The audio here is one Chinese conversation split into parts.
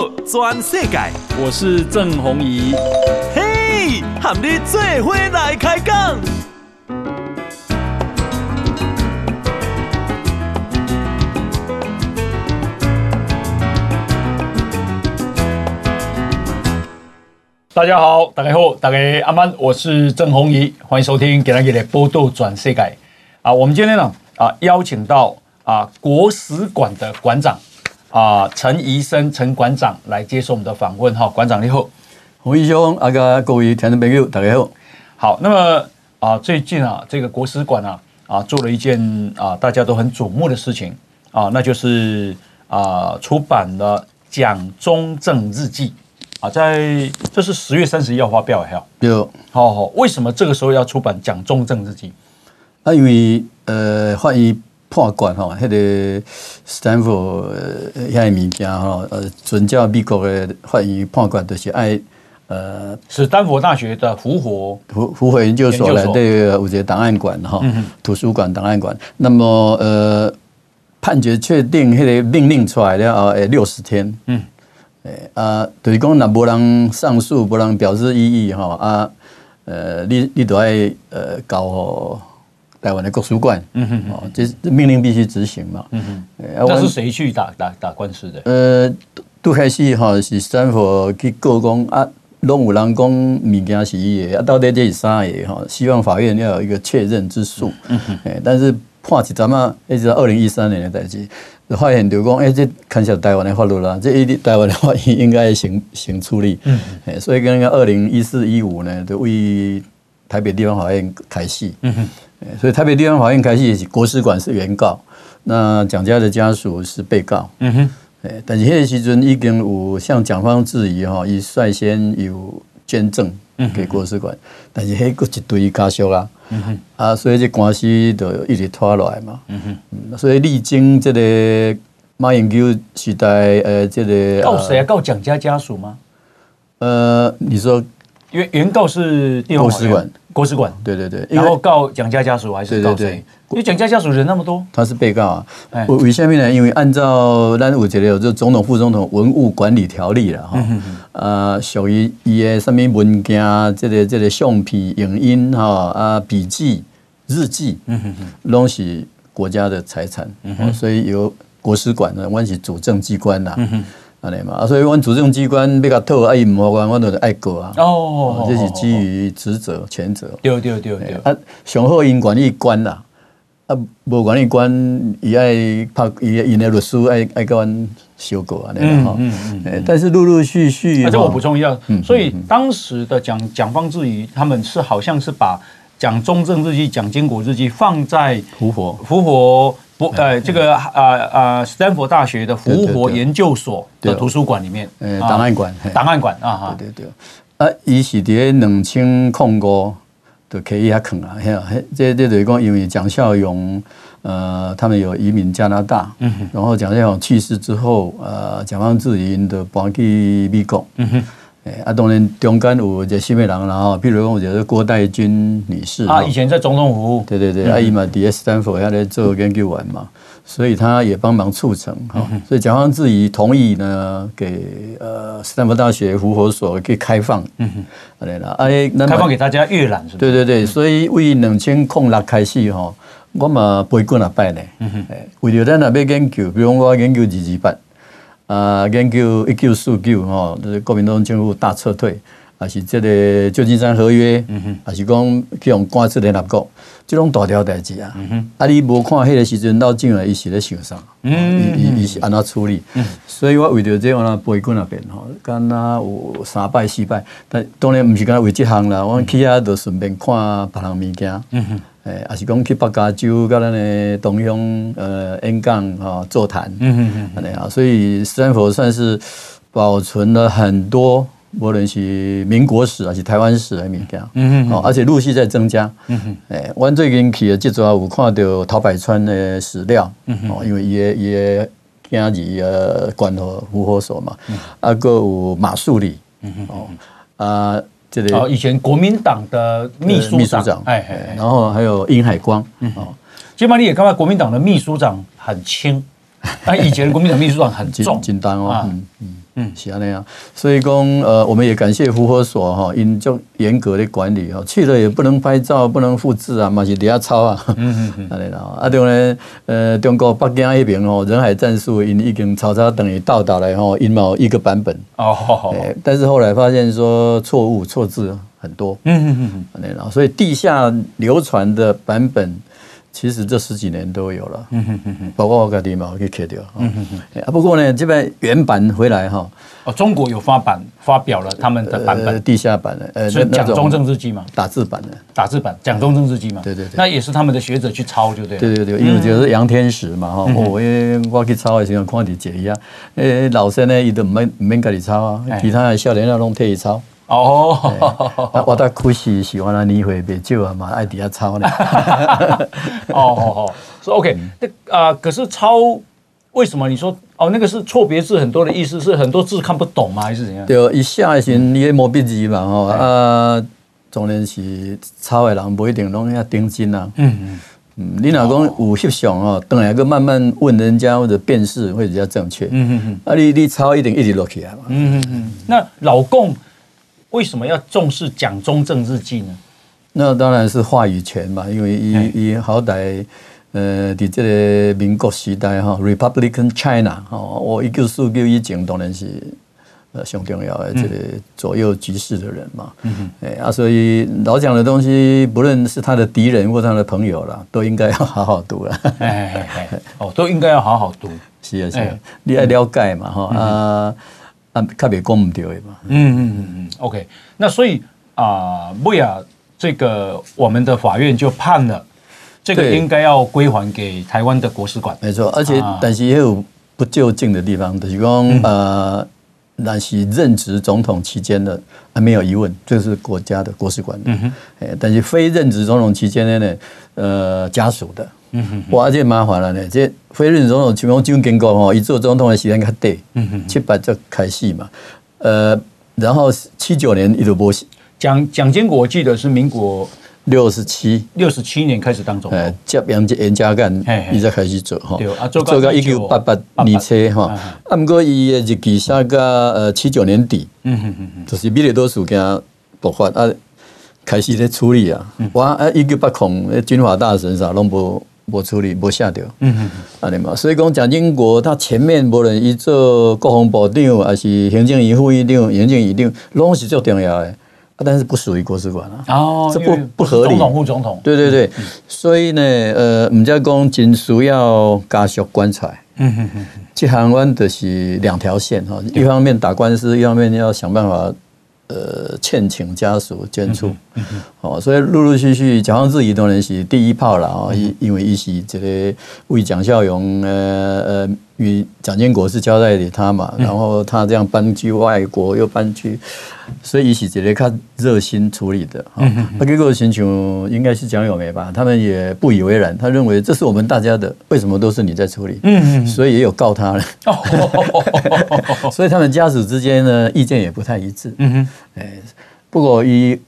道全世界，我是郑弘仪。嘿，和你做伙来开讲。大家好，大家好，大家阿曼，我是郑弘仪，欢迎收听给大家的报道全世界。啊，我们今天呢啊邀请到啊国史馆的馆长。啊，陈医生陈馆长来接受我们的访问哈，馆长你好，弘仪兄，阿个各位听众朋友，大家好。好，那么啊，最近啊，这个国史馆啊啊做了一件啊大家都很瞩目的事情啊，那就是啊出版了蒋中正日记啊，在这是十月三十一号发表哈，有，好好，为什么这个时候要出版蒋中正日记？那，因为呃，发现。破馆哈，迄个斯坦福遐个物件吼，呃，准照美国的法院判决都是爱呃，史丹佛大学的福活福福活研究所来对有一个档案馆哈，图书馆档案馆。那么呃，判决确定迄个命令出来了后，诶，六十天，嗯，诶啊，就是讲若无人上诉，无人表示异议吼啊，呃，你你都爱呃搞。台湾的国书馆，嗯哼，哦，这命令必须执行嘛，嗯哼，那是谁去打打打官司的？呃，都开始哈是斯坦福去告讲啊，拢有人讲物件是伊的，啊，到底这是啥个哈？希望法院要有一个确认之诉，嗯哼，但是判起咱们一直到二零一三年的代志，发现就讲，哎，这看起来台湾的法律啦，这一台湾的法院应该行行 处理，嗯，所以跟那个二零一四一五呢，就为台北地方法院开戏，嗯哼。所以台北地方法院开始，国史馆是原告，那蒋家的家属是被告。嗯哼，但是那个时阵已经有向蒋方质疑哈，伊率先有捐赠给国史馆，但是那个一堆家属啊，嗯哼，啊，所以这官司就一直拖落来嘛。嗯哼，所以历经这个马英九时代，呃，这个告谁啊？告蒋家家属吗？呃，你说原原告是地方法院。国史馆，对对对，然后告蒋家家属还是告谁？对。对对，因为蒋家家属人那么多，他是被告啊。为下面呢？因为按照咱有一个有这总统副总统文物管理条例了哈，呃，属于伊的什么文件，这个这个相片、影音哈啊笔记、日记，嗯哼哼，拢是国家的财产，所以由国史馆呢，我是主政机关呐。安尼嘛，所以，阮主政机关要甲讨，啊，伊毋好关，阮就爱过啊。哦，这是基于职责、权责。对对对对。啊，上好因管理官啦，啊，无管理官，伊爱拍，伊伊的律师爱爱甲阮修过啊，那个哈。嗯嗯嗯。但是陆陆续续。而且我补充一下，所以当时的蒋蒋方志怡他们是好像是把蒋中正日记、蒋经国日记放在福佛福活。不，呃，这个啊啊，斯坦福大学的复活研究所的图书馆里面，呃，档案馆，档案馆啊哈，对对对，啊，伊是伫两千零五就可以遐囥啊，嘿，这这就是讲，因为蒋孝勇，呃，他们有移民加拿大，嗯哼，然后蒋孝勇去世之后，呃，蒋方智怡就搬去美国，嗯哼。啊，当然中间有一个新的人，然后比如讲，就是郭代君女士啊，以前在总统府，对对对，阿姨嘛，在斯坦福下来做研究员嘛，所以他也帮忙促成哈，所以蒋方智怡同意呢，给呃斯坦福大学复活所可以开放，嗯哼，对啦，哎，开放给大家阅览是吧？对对对，所以为两千零六开始哈，我嘛背过了拜呢，嗯哼，为了咱那边研究，比如我研究二二八。啊，研究一九四九吼，就是国民党政府大撤退，还是这个旧金山合约，嗯哼，还是讲去用赶出联合国，这种大条代志啊。啊，你无看迄个时阵，老蒋啊，伊是咧想啥？嗯，伊伊伊是安怎处理？嗯，所以我为着这样啦，背过那边吼，敢若有三摆四摆，但当然毋是敢为即项啦，我去遐就顺便看别人物件。嗯哼。诶，也是讲去北加州，甲咱的同乡呃演讲啊座谈，嗯嗯嗯，啊，所以斯坦福算是保存了很多，无论是民国史还是台湾史的物件，嗯嗯，而且陆续在增加，嗯哼，诶，我最近去的这阵有看到陶百川的史料，嗯哼，因为伊个伊个今日呃关头福活所嘛，啊，阁有马树礼，嗯哼，哦，啊。这个哦，以前国民党的秘书长，长。哎哎，然后还有殷海光，嗯，哦，基本上你也看到国民党的秘书长很轻，啊，以前国民党秘书长很重，紧张哦，嗯嗯嗯，是那样。所以讲，呃，我们也感谢福和所哈，因就严格的管理哈，去了也不能拍照，不能复制啊，嘛是底下抄啊。嗯嗯嗯，安尼啦。啊，对呢，呃，中国北京那边哦，人海战术因已经草草等于到达了吼，因某一个版本。哦，好好。但是后来发现说错误错字很多。嗯嗯嗯嗯，安尼啦。所以地下流传的版本。其实这十几年都有了，包括我家己嘛，我可以砍掉。啊，不过呢，这边原版回来哈，哦，中国有发版发表了他们的版本，地下版的，呃，是蒋中正日记嘛，打字版的，打字版蒋中正日记嘛，对对对，那也是他们的学者去抄，就对，对对对，因为就是杨天石嘛哈，我我去抄的时候看你解一下，诶，老师呢，伊都唔免唔免家己抄啊，其他的少年啊拢替伊抄。哦，我在开始喜欢的年会别久啊嘛，爱底下抄呢。哦哦哦，说 OK，那啊，可是抄为什么？你说哦，那个是错别字很多的意思，是很多字看不懂吗？还是怎样？对，一下是你也毛笔字嘛，吼啊，当然是抄的人不一定拢遐顶真啊。嗯嗯嗯，你若讲有翕相哦，等下个慢慢问人家或者辨识会比较正确。嗯嗯嗯，啊，你你抄一定一直落去啊嘛。嗯嗯嗯，那老共。为什么要重视蒋中正日记呢？那当然是话语权嘛，因为以以好歹呃，在这个民国时代哈，Republican China 哈，我一九四九以前当然是呃，上重要的这个左右局势的人嘛。嗯哼，哎啊，所以老蒋的东西，不论是他的敌人或他的朋友啦，都应该要好好读了。哎哎哎，哦，都应该要好好读。是啊是啊，你要了解嘛哈啊。啊，特别讲唔对嘛。嗯嗯嗯嗯，OK。那所以啊，为、呃、了这个我们的法院就判了，这个应该要归还给台湾的国史馆。没错，而且但是也有不就近的地方，就是讲、嗯、呃，那是任职总统期间的，还没有疑问，这是国家的国史馆的。嗯哼。但是非任职总统期间的呢，呃，家属的。嗯哼，哇，这麻烦了呢。这非任总统，像蒋经国吼，一做总统的时间较短，嗯哼，七八就开始嘛。呃，然后七九年一直播。蒋蒋经国，我记得是民国六十七六十七年开始当总统，接杨严家淦，伊才开始做哈。做到一九八八年初哈。啊，不过伊的日期写到呃七九年底，嗯哼哼哼，就是米利多事件爆发啊，开始咧处理啊。我，啊一九八空，军法大臣啥拢无。不处理，不下掉。嗯嗯嗯，嘛。所以讲蒋经国他前面无论伊做国防部长，还是行政院副院长、行政院长，拢是最重要的。但是不属于国史馆啊。哦，这不不合理。总统副总统。对对对。所以呢，呃，我们在讲真需要加速关出来。嗯嗯嗯。这台湾的是两条线哈，一方面打官司，一方面要想办法。呃，欠请家属捐出，哦，所以陆陆续续，蒋方智当然是第一炮了啊，因因为伊是这个为蒋孝勇，呃呃。与蒋经国是交代给他嘛，然后他这样搬去外国，又搬去，所以一起直接看热心处理的。他结果请求应该是蒋友梅吧，他们也不以为然，他认为这是我们大家的，为什么都是你在处理？嗯，所以也有告他了。所以他们家属之间呢，意见也不太一致。嗯哼，哎，不过一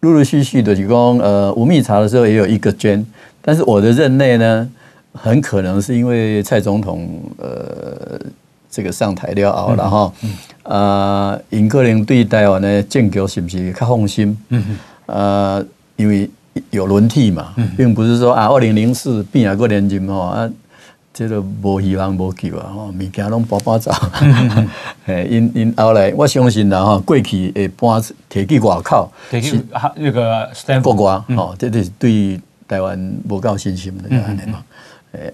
陆陆续续的提供，呃，吴密查的时候也有一个捐，但是我的任内呢。很可能是因为蔡总统呃这个上台了后，然后啊，尹克林对台湾的政局是不是较放心？嗯。呃，因为有轮替嘛，并不是说啊，二零零四变啊个连任吼啊，这个无希望无救啊，吼，物件拢搬搬走。哎，因因后来我相信啦，哈，过去会搬提去外口，提去那个国外，哦，这是对台湾无够信心的安尼嘛。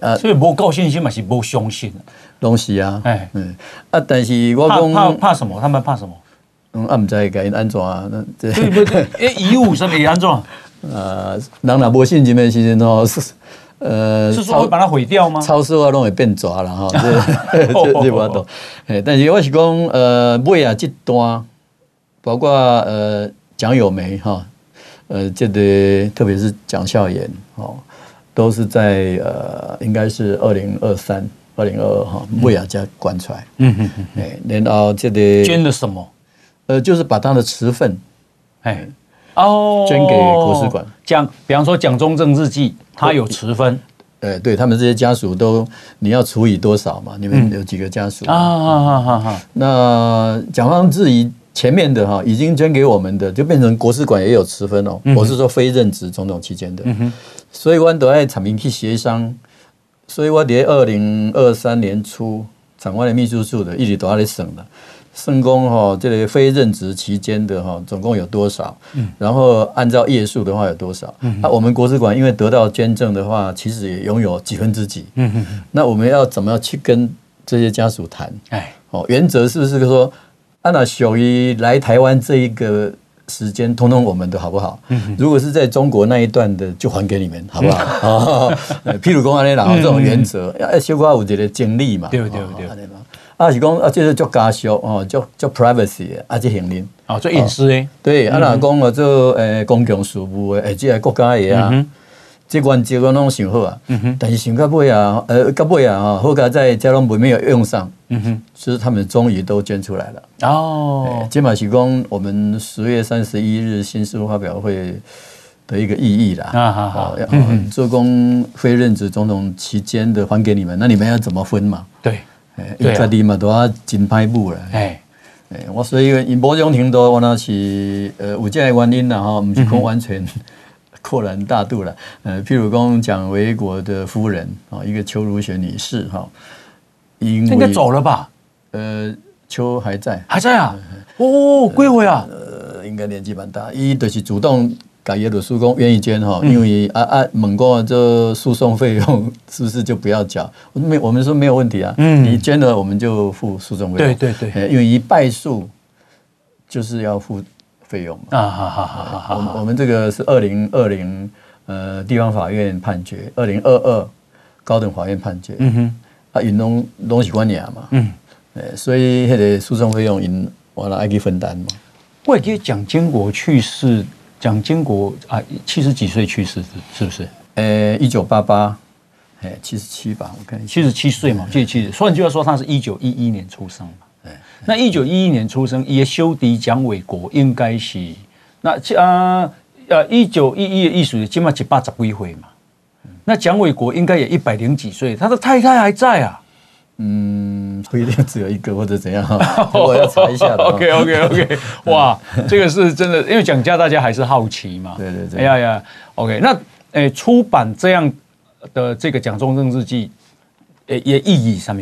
啊，所以无够信心嘛，是无相信，拢是啊，哎，嗯，啊，但是我讲怕怕什么？他们怕什么？嗯，啊，唔知该安怎啊？那对不对？哎，遗物什么安怎？呃，人若无信心的时阵吼，是 呃，是说会把它毁掉吗？超市啊，拢会变抓了哈，这 这这我懂。哎，但是我是讲，呃，买啊，这段包括呃蒋友梅哈，呃，这个特别是蒋孝严哦。都是在呃，应该是二零二三、二零二二哈，为亚家关出来。嗯嗯嗯。哎，然后这里捐了什么？呃，就是把他的持份，哎，哦，捐给国史馆。讲，比方说蒋中正日记，他有持分，呃，对他们这些家属都你要除以多少嘛？你们有几个家属、嗯、啊？好好好好。那蒋方智遗前面的哈，已经捐给我们的，就变成国史馆也有持分哦。嗯、我是说非任职总统期间的，嗯、哼所以我都爱产民去协商。所以我在二零二三年初，长官的秘书处的一直都在省的。圣公哈，这个非任职期间的哈，总共有多少？嗯，然后按照页数的话有多少？嗯，那我们国史馆因为得到捐赠的话，其实也拥有几分之几。嗯嗯，那我们要怎么样去跟这些家属谈？哎，哦，原则是不是说，按照属于来台湾这一个时间，通通我们的好不好？嗯，如果是在中国那一段的，就还给你们，好不好？譬如讲安尼啦这种原则，要修改我觉得经历嘛，对不对？对。啊，是讲啊，这是叫家属哦，叫叫 privacy 的，啊，这行人啊，做隐私诶。对，啊，若讲啊，做诶公共事务的，诶，这个国家诶啊，这原则我拢想好啊。嗯。但是想到尾啊，呃，到尾啊，哈，好佳在交通部没有用上。嗯哼。其实他们终于都捐出来了。哦。金马喜公，我们十月三十一日新书发表会的一个意义啦。啊，好好。做工非任职总统期间的还给你们，那你们要怎么分嘛？对。一家里嘛都要紧拍布了。哎，我所以因某种程度，我那是呃有这个原因啦哈，不是讲完全阔然大度了。呃，譬如讲蒋维国的夫人啊，一个邱如雪女士哈，应该走了吧？呃，邱还在，还在啊？哦，归回啊？呃，应该年纪蛮大，伊就是主动。改耶鲁叔公愿意捐哈，因为啊啊，问过这诉讼费用 是不是就不要缴？没，我们说没有问题啊。嗯，你捐了我们就付诉讼费用。对对对，因为一败诉就是要付费用嘛。啊好好好好，我们我们这个是二零二零呃地方法院判决，二零二二高等法院判决。嗯哼，啊，因拢拢是官衙嘛。嗯，所以那个诉讼费用因我来爱去分担嘛。我记得蒋经国去世。蒋经国啊，七十几岁去世是不是？呃，一九八八，哎，七十七吧，我看七十七岁嘛，七十七岁。换句话说，他是一九一一年出生嘛。对。那一九一一年出生，也修迪蒋纬国应该是那啊呃一九一一的意思起码七八十几岁嘛。那蒋纬国应该也一百零几岁，他的太太还在啊。嗯，不一定只有一个或者怎样，我要查一下。OK OK OK，哇，这个是真的，因为蒋家大家还是好奇嘛。对对对。哎呀呀，OK，那诶、欸，出版这样的这个蒋中正日记，诶，也意义什么？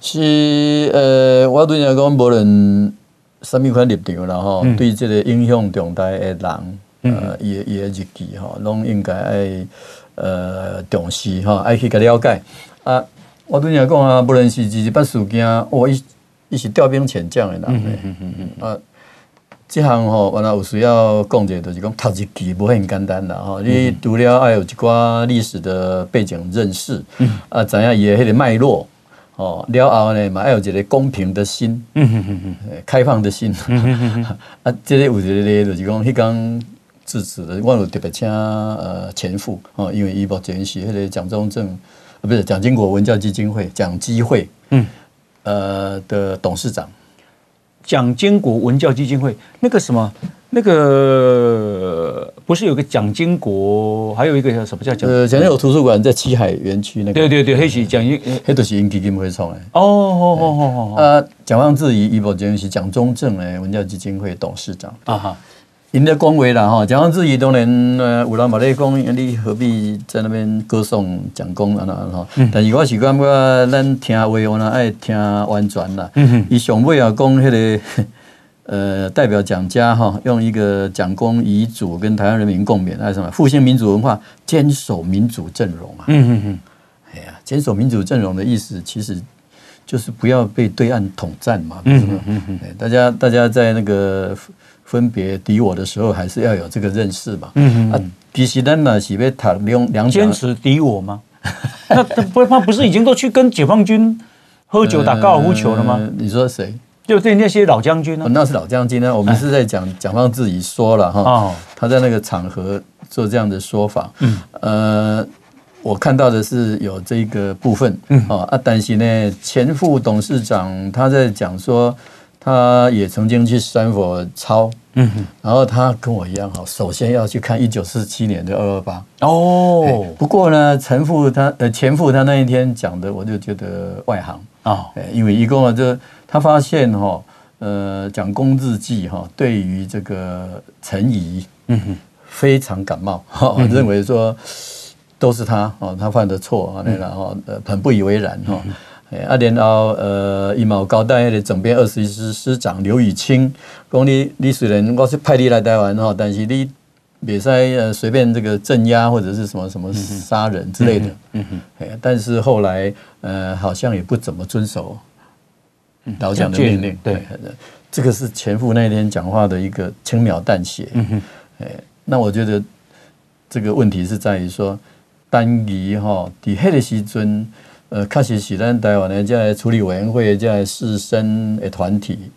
是呃，我对人讲，无论什么款立场啦吼，对这个影响重大的人，呃，伊伊的日记吼，拢应该爱呃重视吼，爱去甲了解。啊。我对你讲啊，无论是二二八事件，哦，伊伊是调兵遣将诶人，嗯嗯嗯嗯啊，即项吼，原来有需要讲者，就是讲读日记不会很简单啦吼，你除了爱有一寡历史的背景认识，嗯。啊，知影伊的迄个脉络，哦，了后呢，嘛要有一个公平的心，嗯嗯嗯嗯，开放的心，啊，这个有一个就是讲，迄刚制止的，我有特别请呃前夫哦，因为伊目前是迄个蒋中正。不是蒋经国文教基金会蒋基会，嗯，呃的董事长，蒋经国文教基金会那个什么，那个不是有个蒋经国，还有一个叫什么叫蒋？呃，蒋经国图书馆在七海园区那个。对对对，黑是蒋经，黑都是因基金会创的。哦哦哦哦哦。啊，蒋方智遗遗宝监是蒋中正诶文教基金会董事长。啊哈。因的恭维啦哈，蒋方智遗当然呃，有人嘛咧讲，你何必在那边歌颂蒋公啊那哈？但是我是感觉咱听话，我呢爱听完全啦。伊上尾啊讲迄个 呃，代表蒋家哈，用一个蒋公遗嘱跟台湾人民共勉，还有什么复兴民主文化，坚守民主阵容啊。嗯嗯嗯。哎呀，坚守民主阵容的意思，其实就是不要被对岸统战嘛。嗯嗯嗯。大家大家在那个。分别敌我的时候，还是要有这个认识嘛。嗯嗯啊，其实咱呢是要谈两两坚持敌我吗？那不他不是已经都去跟解放军喝酒打高尔夫球了吗？呃、你说谁？就对那些老将军呢、啊哦？那是老将军呢。我们是在讲蒋方自己说了哈。哦。他在那个场合做这样的说法。嗯。呃，我看到的是有这个部分。嗯。啊，但是呢，前副董事长他在讲说。他也曾经去三佛抄，嗯哼，然后他跟我一样哈，首先要去看一九四七年的二二八。哦。不过呢，陈父他呃前父他那一天讲的，我就觉得外行。啊，因为一共啊，就他发现哈，呃，讲公日记哈，对于这个陈仪，嗯哼，非常感冒，哈，认为说都是他哦，他犯的错啊，然后呃很不以为然哈。啊，然后呃，伊嘛有交代的整编二十一师师长刘雨清，讲你你虽然我是派你来台湾哈，但是你别使呃随便这个镇压或者是什么什么杀人之类的，嗯哼，但是后来呃好像也不怎么遵守老蒋的命令，对，这个是前夫那天讲话的一个轻描淡写，嗯哼，哎，那我觉得这个问题是在于说，单于哈，底下的时阵。呃，确实是咱台湾的在处理委员会在士绅的团体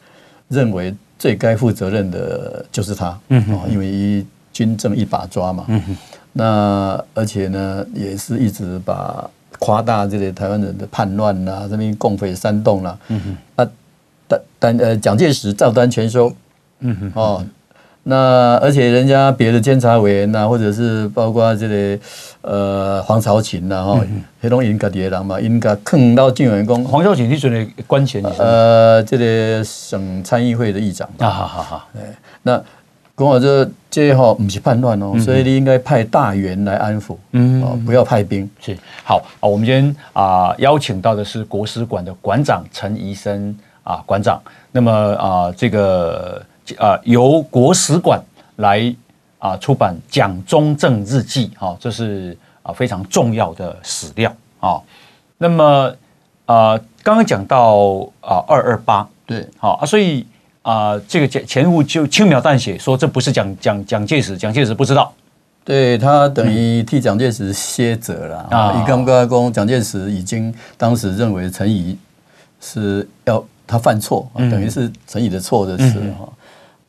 认为最该负责任的就是他，嗯，因为军政一把抓嘛，嗯哼，那而且呢，也是一直把夸大这些台湾人的叛乱啦，这边共匪煽动啦，嗯哼，啊，但但呃，蒋介石照单全收，嗯哼，哦。那而且人家别的监察委员呐，或者是包括这个呃黄朝琴呐哈，黑龙江的人嘛，应该坑到军员工。黄朝琴是准的官衔？呃，这个省参议会的议长。啊，好好好。哎，那跟我这这号不是叛乱哦，所以你应该派大员来安抚，嗯，哦，不要派兵。是好啊，我们今天啊邀请到的是国史馆的馆长陈仪深啊馆长。那么啊这个。啊，由国史馆来啊出版《蒋中正日记》哈，这是啊非常重要的史料啊。那么啊，刚刚讲到啊二二八，对，好啊，所以啊这个前前夫就轻描淡写说这不是蒋蒋蒋介石，蒋介石不知道，对他等于替蒋介石卸责了啊。以刚刚讲，蒋介石已经当时认为陈仪是要他犯错，等于是陈仪的错的事哈。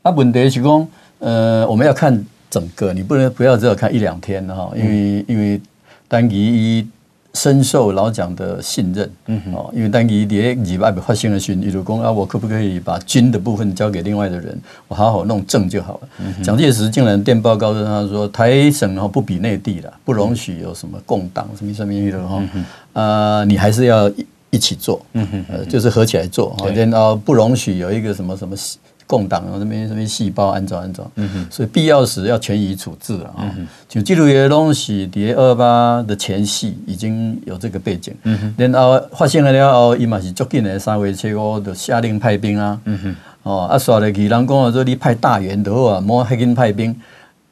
那问题是讲，呃，我们要看整个，你不能不要只有看一两天哈，因为因为单一深受老蒋的信任，嗯哦，因为单于在二二八发生的时候，比如讲啊，我可不可以把军的部分交给另外的人，我好好弄政就好了。蒋介石竟然电报告诉他说，台省哈不比内地了，不容许有什么共党什么什么的哈，啊，你还是要一起做，嗯哼，就是合起来做，然后不容许有一个什么什么。共党啊，那边什么细胞安装安装，嗯哼，所以必要时要全移处置了啊。就记录的东西，在二二八的前戏已经有这个背景，嗯哼，然后发现了了后，伊嘛是足紧的三月七号就下令派兵啊，嗯哼，哦，啊，说了，人讲说你派大员的话，莫还紧派兵，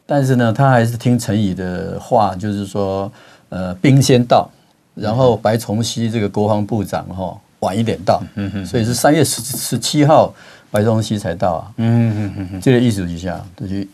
但是呢，他还是听陈仪的话，就是说，呃，兵先到，然后白崇禧这个国防部长哈晚一点到，嗯哼，所以是三月十十七号。白崇禧才到啊，嗯嗯嗯嗯，这个意思一下，就是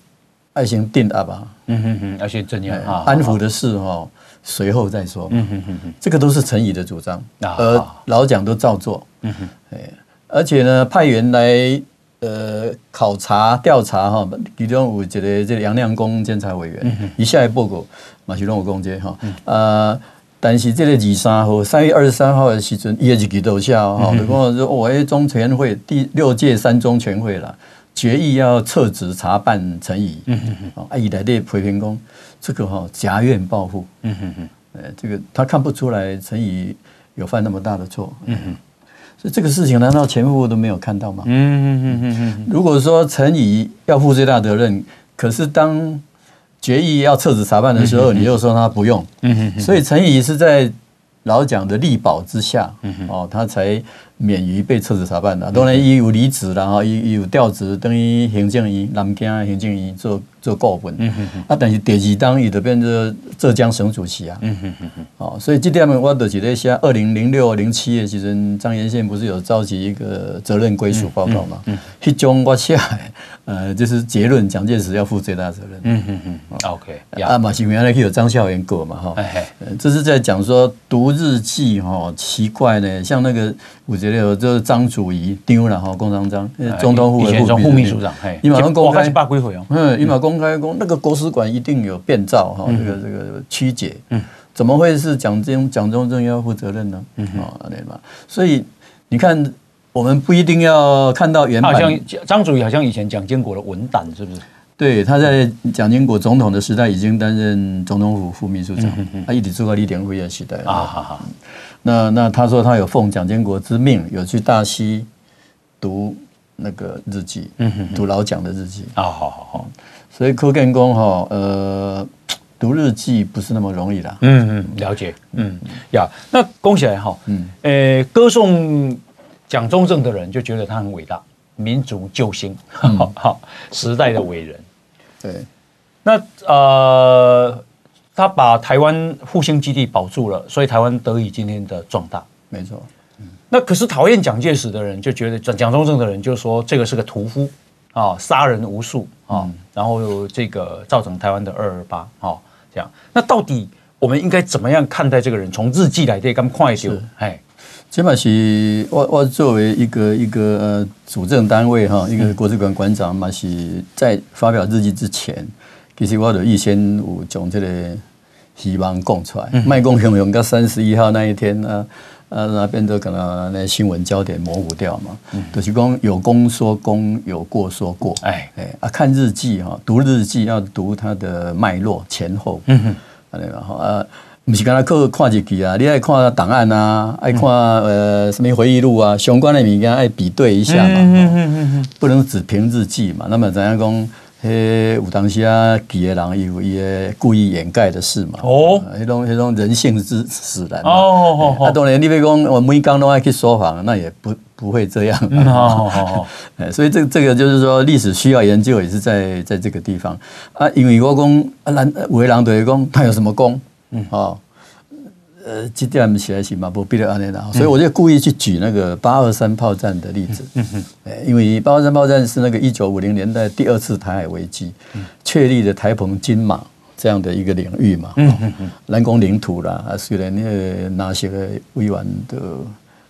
爱先定啊。吧，嗯嗯嗯，要先镇压啊，安抚的事哈，随后再说，嗯嗯嗯，这个都是陈仪的主张，而老蒋都照做，嗯哼，哎，而且呢，派员来呃考察调查哈，其中有这个这个杨亮公监察委员，一下来报告马其东有攻击哈，呃。但是这个二三号，三月二十三号的时阵，伊个日期都写哈，就讲说，我诶中全会第六届三中全会了，决议要撤职查办陈仪，啊，伊来对批评讲，这个哈夹怨报复，嗯哼哼，诶，这个他看不出来陈仪有犯那么大的错，嗯哼，所以这个事情难道前夫都没有看到吗？嗯嗯嗯嗯嗯，如果说陈仪要负最大责任，可是当。决议要撤职查办的时候，你又说他不用，所以陈仪是在老蒋的力保之下，哦，他才免于被撤职查办的。当然，伊有离职了哈，伊有调职，等于行政院南京行政院做做顾问。啊，但是第二当伊就变成浙江省主席啊。哦，所以这点我就是在写二零零六零七的时阵，张延宪不是有召集一个责任归属报告嘛？迄种我写。呃，就是结论，蒋介石要负最大责任。嗯嗯嗯，OK。啊，马西原来有张孝元过嘛，哈。哎这是在讲说读日记哈，奇怪呢，像那个我觉得有就是张祖仪丢了哈，共产党总统府的副秘书长，你马上公开。嗯，你马公开公那个国史馆一定有变造哈，这个这个曲解。嗯。怎么会是蒋中蒋中正要负责任呢？嗯啊，对吧？所以你看。我们不一定要看到原版。好像张祖仪好像以前蒋经国的文胆，是不是？对，他在蒋经国总统的时代已经担任总统府副秘书长，嗯、哼哼他一直做到李登辉的时代啊。好好，那那他说他有奉蒋经国之命，有去大溪读那个日记，嗯哼哼读老蒋的日记啊。好好好，所以柯建功哈，呃，读日记不是那么容易的。嗯嗯，了解。嗯呀，那恭喜来哈，嗯，呃，歌颂蒋中正的人就觉得他很伟大。民族救星，好好时代的伟人。对，那呃，他把台湾复兴基地保住了，所以台湾得以今天的壮大。没错。那可是讨厌蒋介石的人就觉得蒋蒋中正的人就说这个是个屠夫啊，杀人无数啊，然后这个造成台湾的二二八啊，这样。那到底我们应该怎么样看待这个人？从日记来对，刚快就哎。起码是我我作为一个一个呃主政单位哈，一个国史馆馆长嘛，是在发表日记之前，其实我就预先有将这个希望讲出来，卖讲雄雄到三十一号那一天呢，啊那边都可能那新闻焦点模糊掉嘛，就是讲有功说功，有过说过，哎。哎啊看日记哈，读日记要读它的脉络前后，嗯哼，然后啊。不是刚才看看日记啊，你爱看档案啊，爱看呃什么回忆录啊，相关的物件爱比对一下嘛，不能只凭日记嘛。那么怎样讲？嘿，有当时啊，记的人有伊个故意掩盖的事嘛。哦，那种那种人性之使然。哦哦当然，你别讲我每工都爱去说谎，那也不不会这样。哦哦哦。所以这这个就是说，历史需要研究，也是在在这个地方啊。因为我讲啊，咱有的人对讲，他有什么功？嗯，好，呃，这点起来是嘛，不必要安尼啦，所以我就故意去举那个八二三炮战的例子，嗯哼，因为八二三炮战是那个一九五零年代第二次台海危机，确立的台澎金马这样的一个领域嘛，嗯哼哼，蓝公领土啦，啊，虽然那个那些个委员的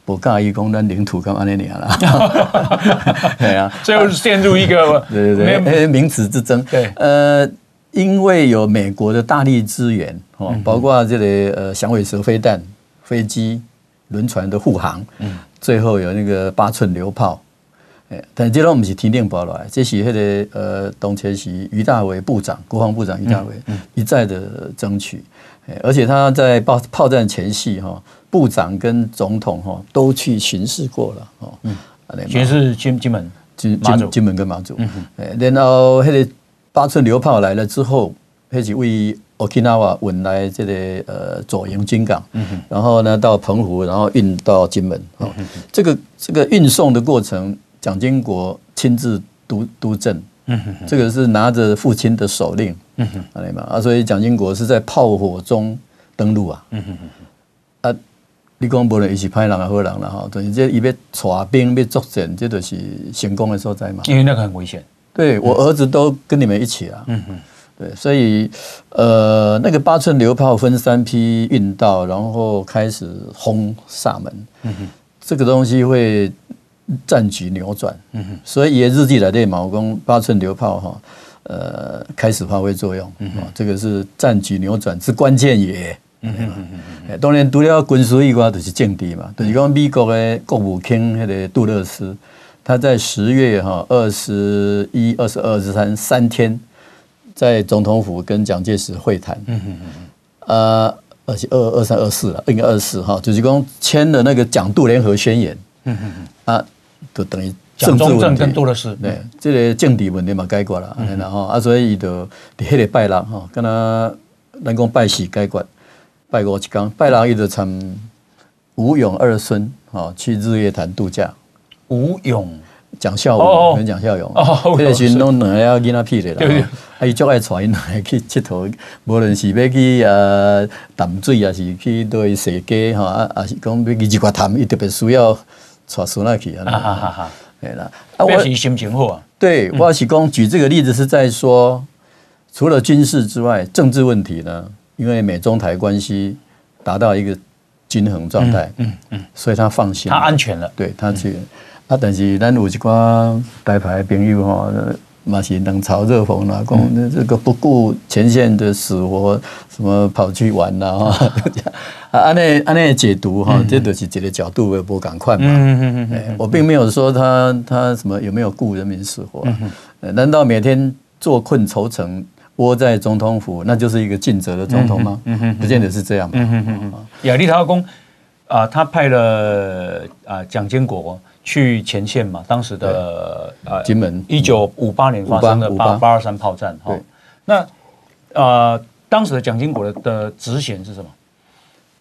不介意讲咱领土干嘛那样啦，对啊，最后陷入一个对 对对，名词之争，对，呃。因为有美国的大力支援，哦，包括这个呃响尾蛇飞弹、飞机、轮船的护航，嗯，最后有那个八寸榴炮，哎，但这都不是天定包来，这是那个呃，当时是于大维部长，国防部长于大维一再的争取，而且他在炮炮战前夕哈，部长跟总统哈都去巡视过了，哦，嗯，巡视金金门、金金金门跟马祖，哎，然后那个。八次榴炮来了之后，开始为 Okinawa 运来这个呃左营军港，然后呢到澎湖，然后运到金门。哦，这个这个运送的过程，蒋经国亲自督督政，这个是拿着父亲的手令，啊，所以蒋经国是在炮火中登陆啊。啊，你讲无论伊是歹人啊好人了哈，等于这一边带兵要作战，这都是成功的所在嘛。因为那个很危险。对，我儿子都跟你们一起啊，嗯哼，对，所以呃，那个八寸榴炮分三批运到，然后开始轰厦门，嗯哼，这个东西会战局扭转，嗯哼，所以也日记来对毛公八寸榴炮哈，呃，开始发挥作用，嗯哼，这个是战局扭转之关键也，嗯哼嗯哼，当然除了军事以外就是政治嘛，就是讲美国的国务卿那个杜勒斯。他在十月哈二十一、二十二、二十三三天，在总统府跟蒋介石会谈。嗯嗯嗯。啊，而且二二三二四了，应该二十四哈，就是讲签了那个蒋杜联合宣言。嗯嗯嗯。啊，就等于蒋中正跟杜勒斯。对，这个政敌问题嘛解决了，然后啊，所以伊就在迄个拜六哈，跟他人工拜喜解决，拜过一天，拜六伊就参吴勇二孙哈去日月潭度假。吴勇蒋孝武跟蒋孝勇，这个是拢两个要囡仔屁咧啦。啊，伊足爱带因来去佚佗，无论是要去啊淡水，还是去对踅街哈，啊，还是讲要去日月潭，伊特别需要带孙仔去啊。哈哈哈！对啦，啊，我是心情好啊。对，我是讲举这个例子是在说，除了军事之外，政治问题呢，因为美中台关系达到一个均衡状态，嗯嗯，所以他放心，他安全了，对他去。啊，但是咱有一寡台派的朋友吼，嘛是冷嘲热讽啦，讲、那、这个不顾前线的死活，什么跑去玩啦哈，啊，安内安内解读哈，这都是这个角度，我也不赶快嘛。嗯嗯嗯，我并没有说他他什么有没有顾人民死活，嗯，难道每天坐困愁城，窝在总统府，那就是一个尽责的总统吗？嗯哼，不见得是这样嘛。嗯哼嗯哼，亚历陶公啊，他派了啊蒋经国。去前线嘛，当时的呃金门一九五八年发生的八八二三炮战哈，那呃当时的蒋经国的的职衔是什么？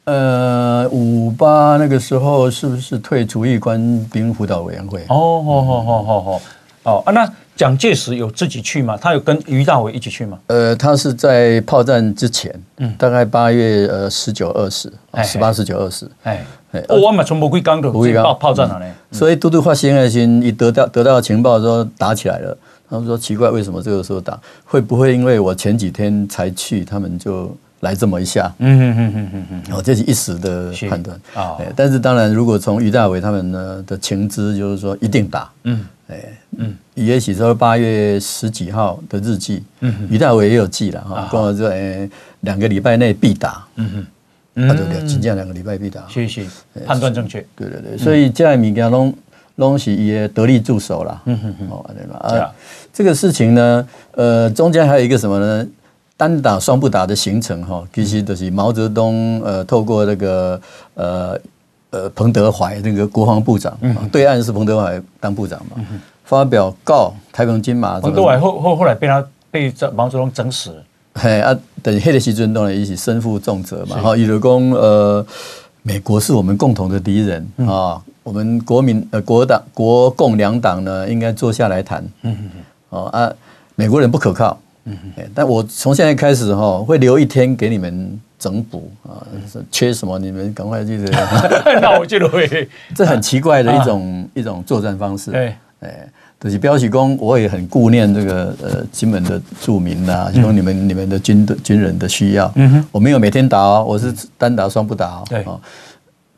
呃五八那个时候是不是退主义官兵辅导委员会？哦哦哦哦哦哦啊那。蒋介石有自己去吗？他有跟于大伟一起去吗？呃，他是在炮战之前，嗯，大概八月呃十九二十，十八十九二十，哎哎，我嘛从不会讲的，不会讲炮战哪里？所以嘟嘟发现爱心一得到得到情报说打起来了，他们说奇怪，为什么这个时候打？会不会因为我前几天才去，他们就来这么一下？嗯嗯嗯嗯嗯嗯，哦，这是一时的判断啊。但是当然，如果从于大伟他们呢的情资，就是说一定打，嗯。哎，嗯，也许说八月十几号的日记，嗯，于大伟也有记了哈，跟我说，哎，两个礼拜内必打，嗯嗯，他就讲，请假两个礼拜必打，谢谢，判断正确，对对对，所以这样物件拢拢是也得力助手啦，嗯嗯嗯，哦对吧？啊，这个事情呢，呃，中间还有一个什么呢？单打双不打的行程哈，其实就是毛泽东呃，透过那个呃。呃，彭德怀那个国防部长，嗯、对岸是彭德怀当部长嘛，嗯、发表告台澎金马。彭德怀后后后来被他被毛泽东整死了。嘿啊，等黑的西尊当然一起身负重责嘛。哈是，以德公呃，美国是我们共同的敌人啊，我们国民呃国党国共两党呢应该坐下来谈。嗯嗯哦啊，美国人不可靠。嗯嗯，但我从现在开始哈，会留一天给你们。整补啊，缺什么你们赶快记得。那我觉得会，这很奇怪的一种一种作战方式。对，哎，就是标起功，我也很顾念这个呃金门的住民呐，希望你们你们的军的军人的需要。嗯哼，我没有每天打哦，我是单打双不打哦。对。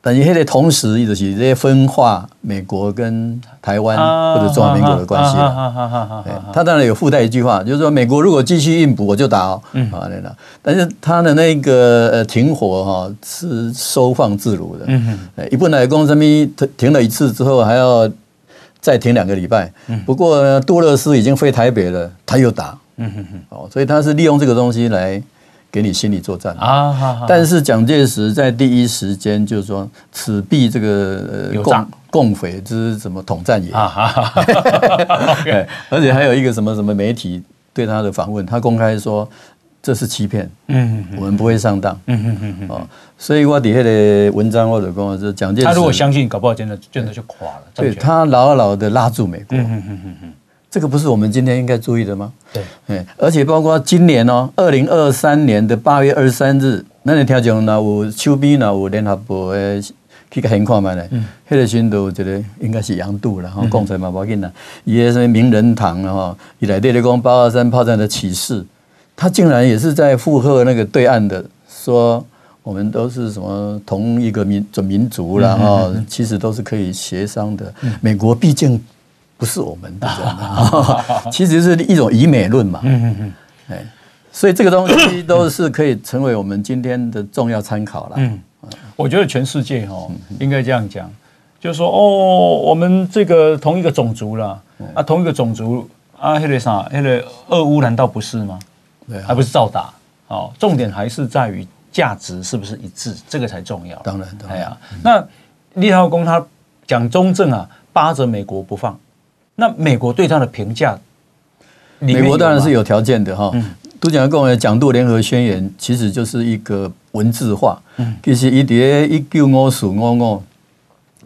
但是，在同时，也就是在分化美国跟台湾或者中华民国的关系了。他当然有附带一句话，就是说，美国如果继续硬补，我就打哦。嗯，好的。但是他的那个呃停火哈是收放自如的。嗯哼。一般来讲，什么停停了一次之后，还要再停两个礼拜。嗯。不过呢，杜勒斯已经飞台北了，他又打。嗯哼哼。哦，所以他是利用这个东西来。给你心理作战啊！但是蒋介石在第一时间就是说，此必这个共共匪之什么统战也啊！而且还有一个什么什么媒体对他的访问，他公开说这是欺骗，嗯，我们不会上当，嗯嗯嗯哦，所以我底下的文章或者跟我说，蒋介石他如果相信，搞不好真的真的就垮了。对，他牢牢的拉住美国，嗯嗯嗯嗯。这个不是我们今天应该注意的吗？对，而且包括今年哦，二零二三年的八月二十三日，那你听讲那有手边那有联合报的去个情况嘛呢？嗯，那个时候我觉得应该是杨度了，然后讲出来嘛不要紧啦，伊个什么名人堂了哈，伊来对的讲八二三炮战的启示，他竟然也是在附和那个对岸的，说我们都是什么同一个民族民族然后其实都是可以协商的。美国毕竟。不是我们的，其实是一种以美论嘛。嗯嗯嗯，所以这个东西都是可以成为我们今天的重要参考了。嗯，我觉得全世界哈应该这样讲，就是说哦，我们这个同一个种族了啊，同一个种族啊，那个啥，那个俄乌难道不是吗？对，还不是照打。哦，重点还是在于价值是不是一致，这个才重要。当然，当然。那立浩公他讲中正啊，扒着美国不放。那美国对他的评价，美国当然是有条件的哈。都讲共的讲度联合宣言其实就是一个文字化。其实一叠一九五四五五，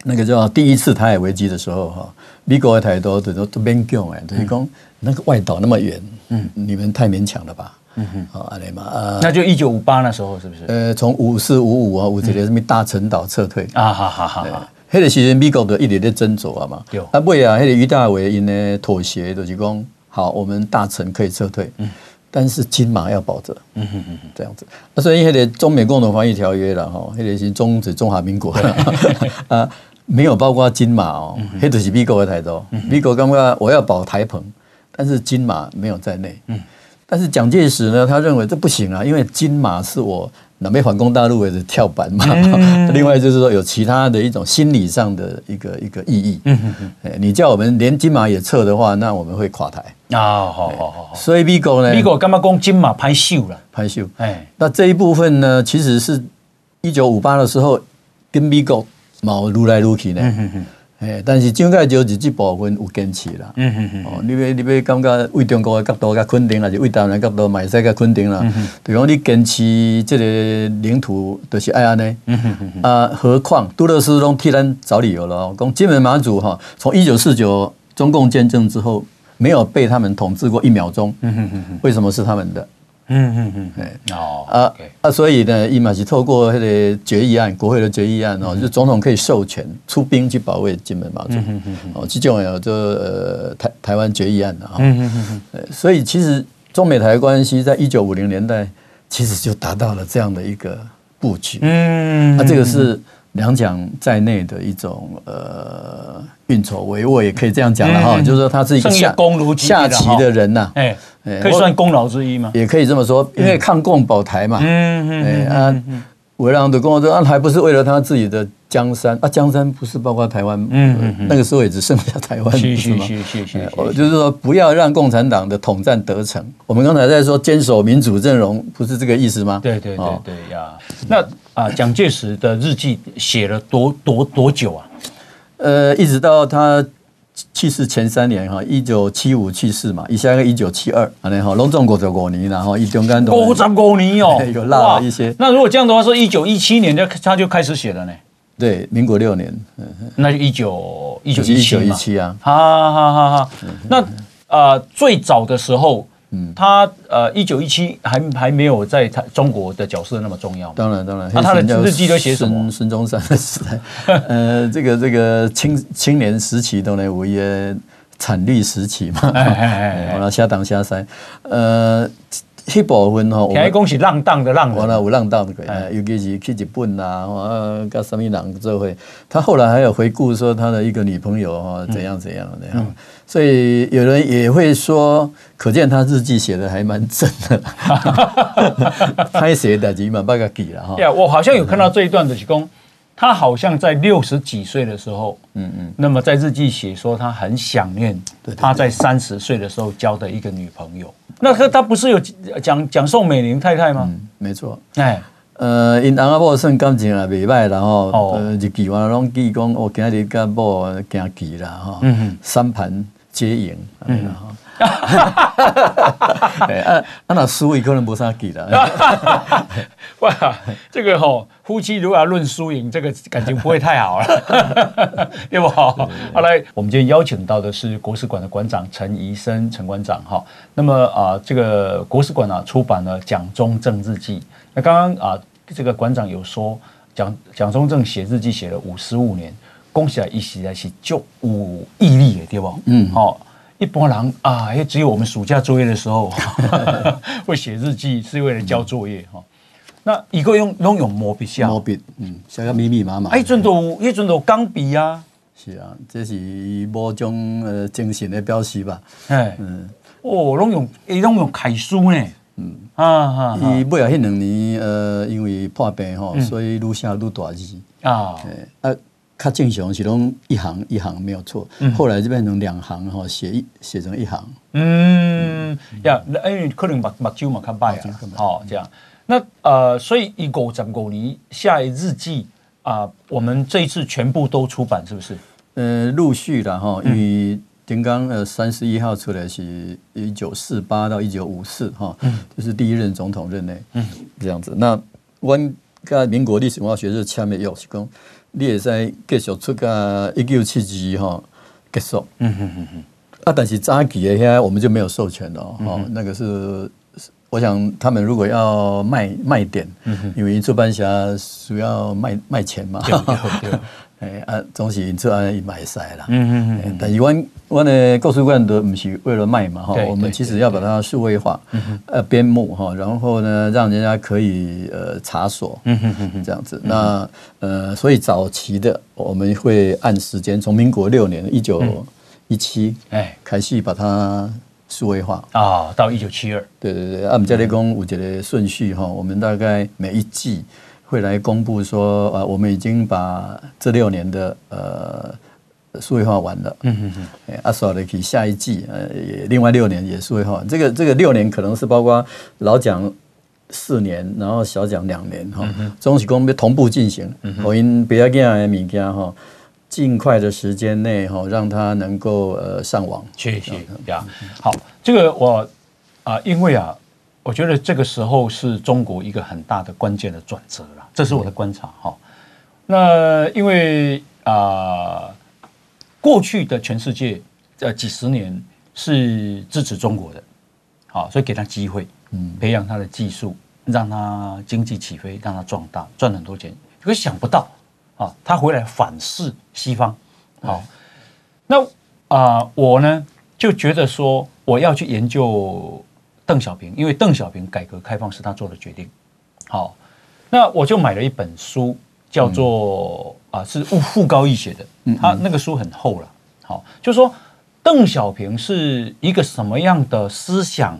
那个叫第一次台海危机的时候哈，美国的态度都都勉强哎，等于讲那个外岛那么远，嗯，你们太勉强了吧？嗯哼，好阿雷嘛，那就一九五八那时候是不是？呃，从五四五五啊，五几年什么大陈岛撤退啊，好好好。迄个时阵，美国都一直在斟酌啊嘛。有啊，尾啊，迄个于大为因呢妥协，就是讲好，我们大陈可以撤退，嗯，但是金马要保着，嗯哼哼，这样子。那所以迄个中美共同防御条约了哈，迄个是中止中华民国 啊，没有包括金马哦，迄个是美国的态度。美国刚刚我要保台澎，但是金马没有在内。嗯，但是蒋介石呢，他认为这不行啊，因为金马是我南北反攻大陆的跳板嘛。嗯、另外就是说有其他的一种心理上的一个一个意义。嗯嗯嗯。你叫我们连金马也撤的话，那我们会垮台啊。好好好。所以美国呢，美国干嘛讲金马拍秀了？拍秀。哎，那这一部分呢，其实是一九五八的时候跟美国毛撸来撸去呢。但是蒋介石就这部分有坚持啦。嗯嗯嗯。哦，你要你要感觉为中国的角度较肯定，还是为台湾的角度嘛会使较肯定啦。比如讲你坚持这个领土，就是爱安尼。嗯。啊，何况杜勒斯拢替咱找理由了。讲金门马祖哈，从一九四九中共建政之后，没有被他们统治过一秒钟。嗯。为什么是他们的？嗯嗯嗯，哎哦啊啊，所以呢，伊嘛是透过那个决议案，国会的决议案哦，就总统可以授权出兵去保卫金门马祖，哦，这种有这呃台台湾决议案的哈，嗯嗯嗯，所以其实中美台关系在一九五零年代其实就达到了这样的一个布局，嗯，那这个是两蒋在内的一种呃运筹帷幄，也可以这样讲了哈，就是说他是一个下下棋的人呐，哎。可以算功劳之一嘛？也可以这么说，因为抗共保台嘛。嗯嗯嗯。啊，维朗的工作啊，还不是为了他自己的江山啊？江山不是包括台湾？嗯嗯。那个时候也只剩下台湾，是吗？是是是。我就是说，不要让共产党的统战得逞。我们刚才在说坚守民主阵容，不是这个意思吗？对对对对呀。那啊，蒋介石的日记写了多多多久啊？呃，一直到他。去世前三年哈，一九七五去世嘛，以下个一九七二，啊，然后隆重过着五年，然后一中间都过十五年哦，有落了一些。那如果这样的话，说一九一七年就他就开始写了呢？对，民国六年，那就一九一九一九一七啊，哈哈哈哈。那呃，最早的时候。嗯，他呃，一九一七还还没有在他中国的角色那么重要。当然当然，那他的日记都写什么？孙中山的时代，呃，这个这个青青年时期都呢，我也惨绿时期嘛，完了下当下塞，呃。那部分吼，听讲是浪荡的浪，完了有浪荡的，尤其是去日本啊，啊，跟什么人做会，他后来还有回顾说他的一个女朋友哈，怎样怎样的，嗯，所以有人也会说，可见他日记写的还蛮真的，他写的几蛮把个记了哈。对啊，我好像有看到这一段的是讲。他好像在六十几岁的时候，嗯嗯，那么在日记写说他很想念他在三十岁的时候交的一个女朋友。那他他不是有讲讲宋美龄太太吗？嗯，没错。哎，呃，因阿婆算感情也未歹，然后呃日记完拢记讲，我今日跟某行棋啦哈，嗯哼，三盘皆赢，嗯。哈哈哈哈哈！啊，那输赢可能没啥记了。哇，这个吼，夫妻如果要论输赢，这个感情不会太好了，对不？好，好来，我们今天邀请到的是国史馆的馆长陈仪深陈馆长哈。那么啊，这个国史馆啊出版了蒋中正日记。那刚刚啊，这个馆长有说，蒋蒋中正写日记写了五十五年，恭喜啊，一写来是足有毅力的，对不？嗯，好。一般人啊，也只有我们暑假作业的时候 会写日记，是为了交作业哈。那一个用拢用毛笔写，毛笔，嗯，写个密密麻麻。哎，阵都，一阵都钢笔啊。是啊，这是某种呃精神的表示吧。哎，嗯，哦，拢用，伊拢用楷书呢。嗯，啊哈，伊尾啊，迄两年呃，因为破病吼，所以愈写愈大字啊。哎，啊。他正常是拢一行一行没有错，嗯、后来就变成两行哈，写一写成一行。嗯，呀、嗯，因为可能目目睭嘛较歹啊，好这样。那呃，所以一五十五年下一日记啊、呃，我们这一次全部都出版是不是？呃，陆续的哈，因为丁刚呃三十一号出来是一九四八到一九五四哈，就是第一任总统任内，嗯，这样子。那我跟民国历史文化学者签的约是讲。你会使继续出个一九七二哈结束，嗯哼哼哼，啊，但是早期的遐我们就没有授权了，哦，那个是我想他们如果要卖卖点，因为出版社需要卖卖钱嘛。哎啊，总是这样一买晒啦。嗯嗯嗯。但是我我呢，国史馆都不是为了卖嘛哈，我们其实要把它数位化，呃，编目哈，然后呢，让人家可以呃查索，嗯嗯嗯这样子。那呃，所以早期的我们会按时间，从民国六年一九一七哎开始把它数位化啊，到一九七二。对对对，按，我们这里讲五节的顺序哈，我们大概每一季会来公布说，呃，我们已经把这六年的呃数位化完了。嗯嗯嗯。啊，所以的可下一季呃，也另外六年也数位化。这个这个六年可能是包括老蒋四年，然后小蒋两年哈，总是讲要同步进行。我因不要这样的物件哈。尽快的时间内哈，让他能够呃上网。谢谢呀。好，这个我啊、呃，因为啊，我觉得这个时候是中国一个很大的关键的转折了，这是我的观察哈。那因为啊、呃，过去的全世界呃几十年是支持中国的，好，所以给他机会，嗯，培养他的技术，让他经济起飞，让他壮大，赚很多钱，可是想不到。啊，他回来反噬西方，好，那啊、呃，我呢就觉得说我要去研究邓小平，因为邓小平改革开放是他做的决定，好，那我就买了一本书，叫做啊、是傅高义写的，他那个书很厚了，好，就说邓小平是一个什么样的思想，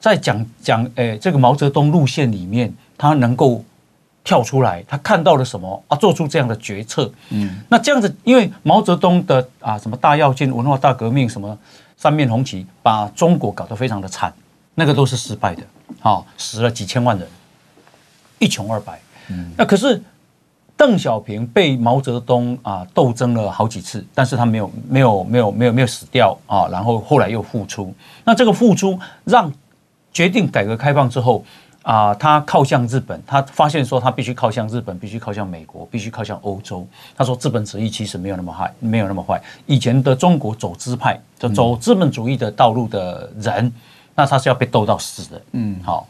在讲讲诶这个毛泽东路线里面，他能够。跳出来，他看到了什么啊？做出这样的决策。嗯，那这样子，因为毛泽东的啊，什么大跃进、文化大革命，什么三面红旗，把中国搞得非常的惨，那个都是失败的，好，死了几千万人，一穷二白。嗯，那可是邓小平被毛泽东啊斗争了好几次，但是他没有没有没有没有没有死掉啊，然后后来又复出。那这个复出让决定改革开放之后。啊，他靠向日本，他发现说他必须靠向日本，必须靠向美国，必须靠向欧洲。他说资本主义其实没有那么坏，没有那么坏。以前的中国走资派，就走资本主义的道路的人，那他是要被斗到死的。嗯，好。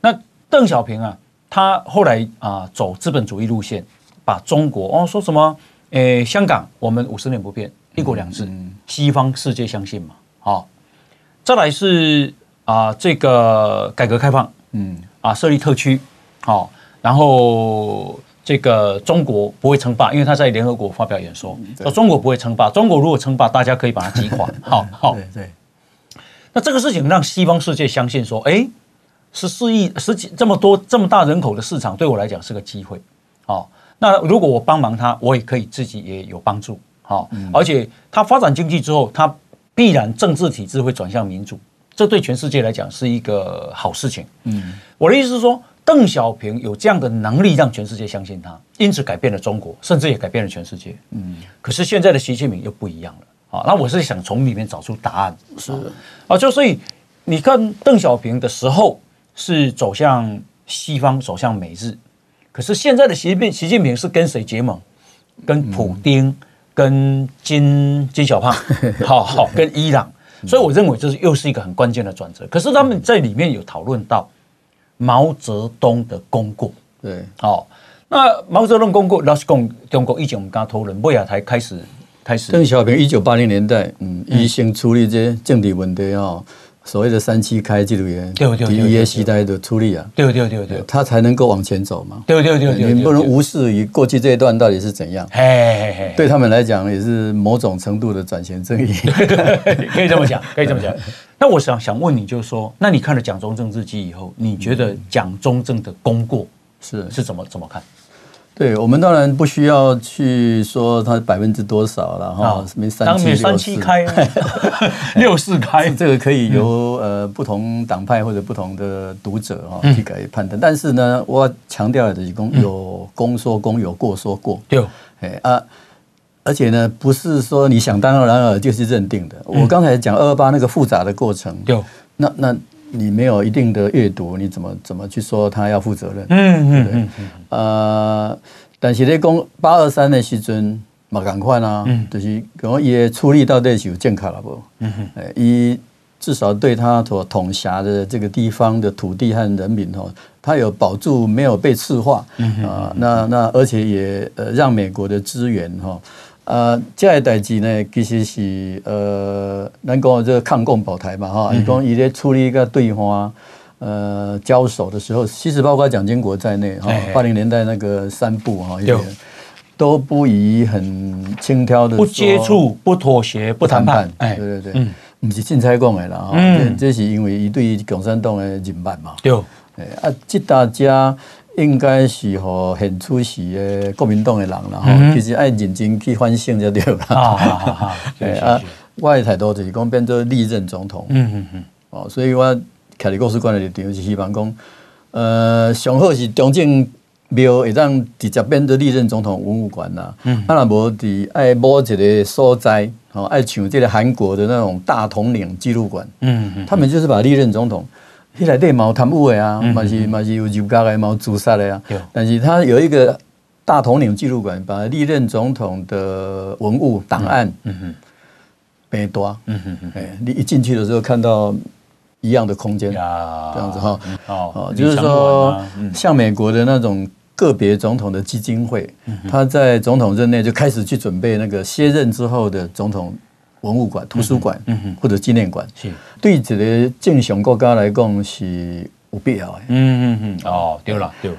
那邓小平啊，他后来啊走资本主义路线，把中国哦说什么？诶，香港我们五十年不变，一国两制，西方世界相信嘛？好，再来是啊这个改革开放。嗯啊，设立特区，好，然后这个中国不会称霸，因为他在联合国发表演说，说中国不会称霸。中国如果称霸，大家可以把它击垮。好好，对对。那这个事情让西方世界相信说，哎，十四亿、十几这么多这么大人口的市场，对我来讲是个机会。哦，那如果我帮忙他，我也可以自己也有帮助。好，而且他发展经济之后，他必然政治体制会转向民主。这对全世界来讲是一个好事情。嗯，我的意思是说，邓小平有这样的能力让全世界相信他，因此改变了中国，甚至也改变了全世界。嗯，可是现在的习近平又不一样了。啊，那我是想从里面找出答案。是啊，就所以你看邓小平的时候是走向西方，走向美日，可是现在的习近平，习近平是跟谁结盟？跟普丁，跟金金小胖，好好跟伊朗。所以我认为这是又是一个很关键的转折。可是他们在里面有讨论到毛泽东的功过。对，好，那毛泽东功过，老实讲，中国以前我们刚讨论，为啥才开始开始？邓小平一九八零年代，嗯，一先处理这些政治问题啊。所谓的三七开这种第一个时代的处理啊，对对对对，他才能够往前走嘛。对对对对，你不能无视于过去这一段到底是怎样。哎，对他们来讲也是某种程度的转型正义，可以这么讲，可以这么讲。那我想想问你，就是说，那你看了蒋中正日记以后，你觉得蒋中正的功过是是怎么怎么看？对，我们当然不需要去说它百分之多少了哈，什么三七三七开，六四开，这个可以由呃不同党派或者不同的读者哈去给判断。但是呢，我强调的是公有公说公，有过说过。对，哎啊，而且呢，不是说你想当然尔就是认定的。我刚才讲二二八那个复杂的过程，对，那那。你没有一定的阅读，你怎么怎么去说他要负责任？嗯嗯嗯呃，但是你讲八二三的时阵嘛，赶快啊，就是讲也处理到底是有健康了不？嗯哼，一至少对他所统辖的这个地方的土地和人民哦，他有保住没有被赤化。啊，那那而且也呃让美国的资源哈。呃，这个代志呢，其实是呃，咱讲这个抗共保台嘛，哈、你讲伊咧处理一个对话，呃，交手的时候，其实包括蒋经国在内，哈，八零年代那个三部哈，也都不以很轻佻的，不接触、不妥协、不谈判，哎，对对对，嗯、不是凊彩讲的啦，哈、嗯，这是因为伊对共产党的认捌嘛。对，啊，这大家应该是和现出时的国民党的人啦，吼、嗯，其实爱认真去反省就对啦。啊啊啊！我的态度就是讲变做历任总统。嗯嗯嗯。哦，所以我徛伫国史馆的立场是希望讲，呃，上好是中正庙会当直接变做历任总统文物馆啦。嗯。啊，若无伫爱某一个所在。哦，爱像这个韩国的那种大统领纪录馆，嗯嗯，他们就是把历任总统，迄内底嘛有贪污的啊，嘛是嘛是有入家的，嘛有自杀的啊，但是他有一个大统领纪录馆，把历任总统的文物档案，嗯哼，变多，嗯哼哼，哎，你一进去的时候看到一样的空间，这样子哈，哦，就是说，像美国的那种。个别总统的基金会，他在总统任内就开始去准备那个卸任之后的总统文物馆、图书馆，或者纪念馆。是对一个正常国家来讲是有必要的。嗯嗯嗯。哦，对了，对。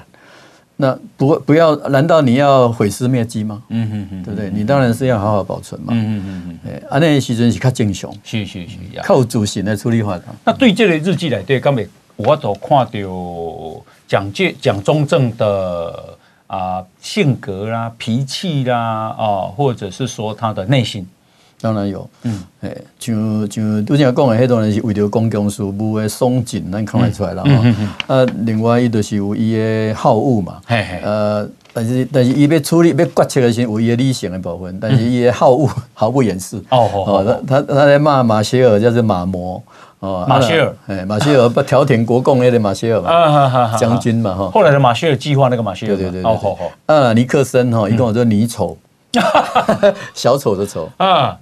那不不要？难道你要毁尸灭迹吗？嗯嗯嗯，对不对？你当然是要好好保存嘛。嗯嗯嗯。哎，啊，那时阵是较正常。是是是。靠主席的处理法。那对这个日记来对，刚才我都看到。蒋介、蒋中正的啊、呃、性格啦、脾气啦啊、呃，或者是说他的内心，当然有。嗯，哎，像像拄才讲的，迄种人是为了公共事务的松紧，咱看得出来了哈。嗯嗯嗯、啊，另外伊就是有伊的好恶嘛。嘿嘿。呃，但是但是伊要处理要决策的是有伊的理性的部分，但是伊的好恶毫不掩饰。哦哦。他他他在骂马歇尔，叫做马魔。哦，马歇尔，哎，马歇尔不调停国共那个马歇尔嘛，将军嘛哈。后来的马歇尔计划那个马歇尔，对对对，哦好好。啊，尼克森哈，一共叫尼丑，小丑的丑啊。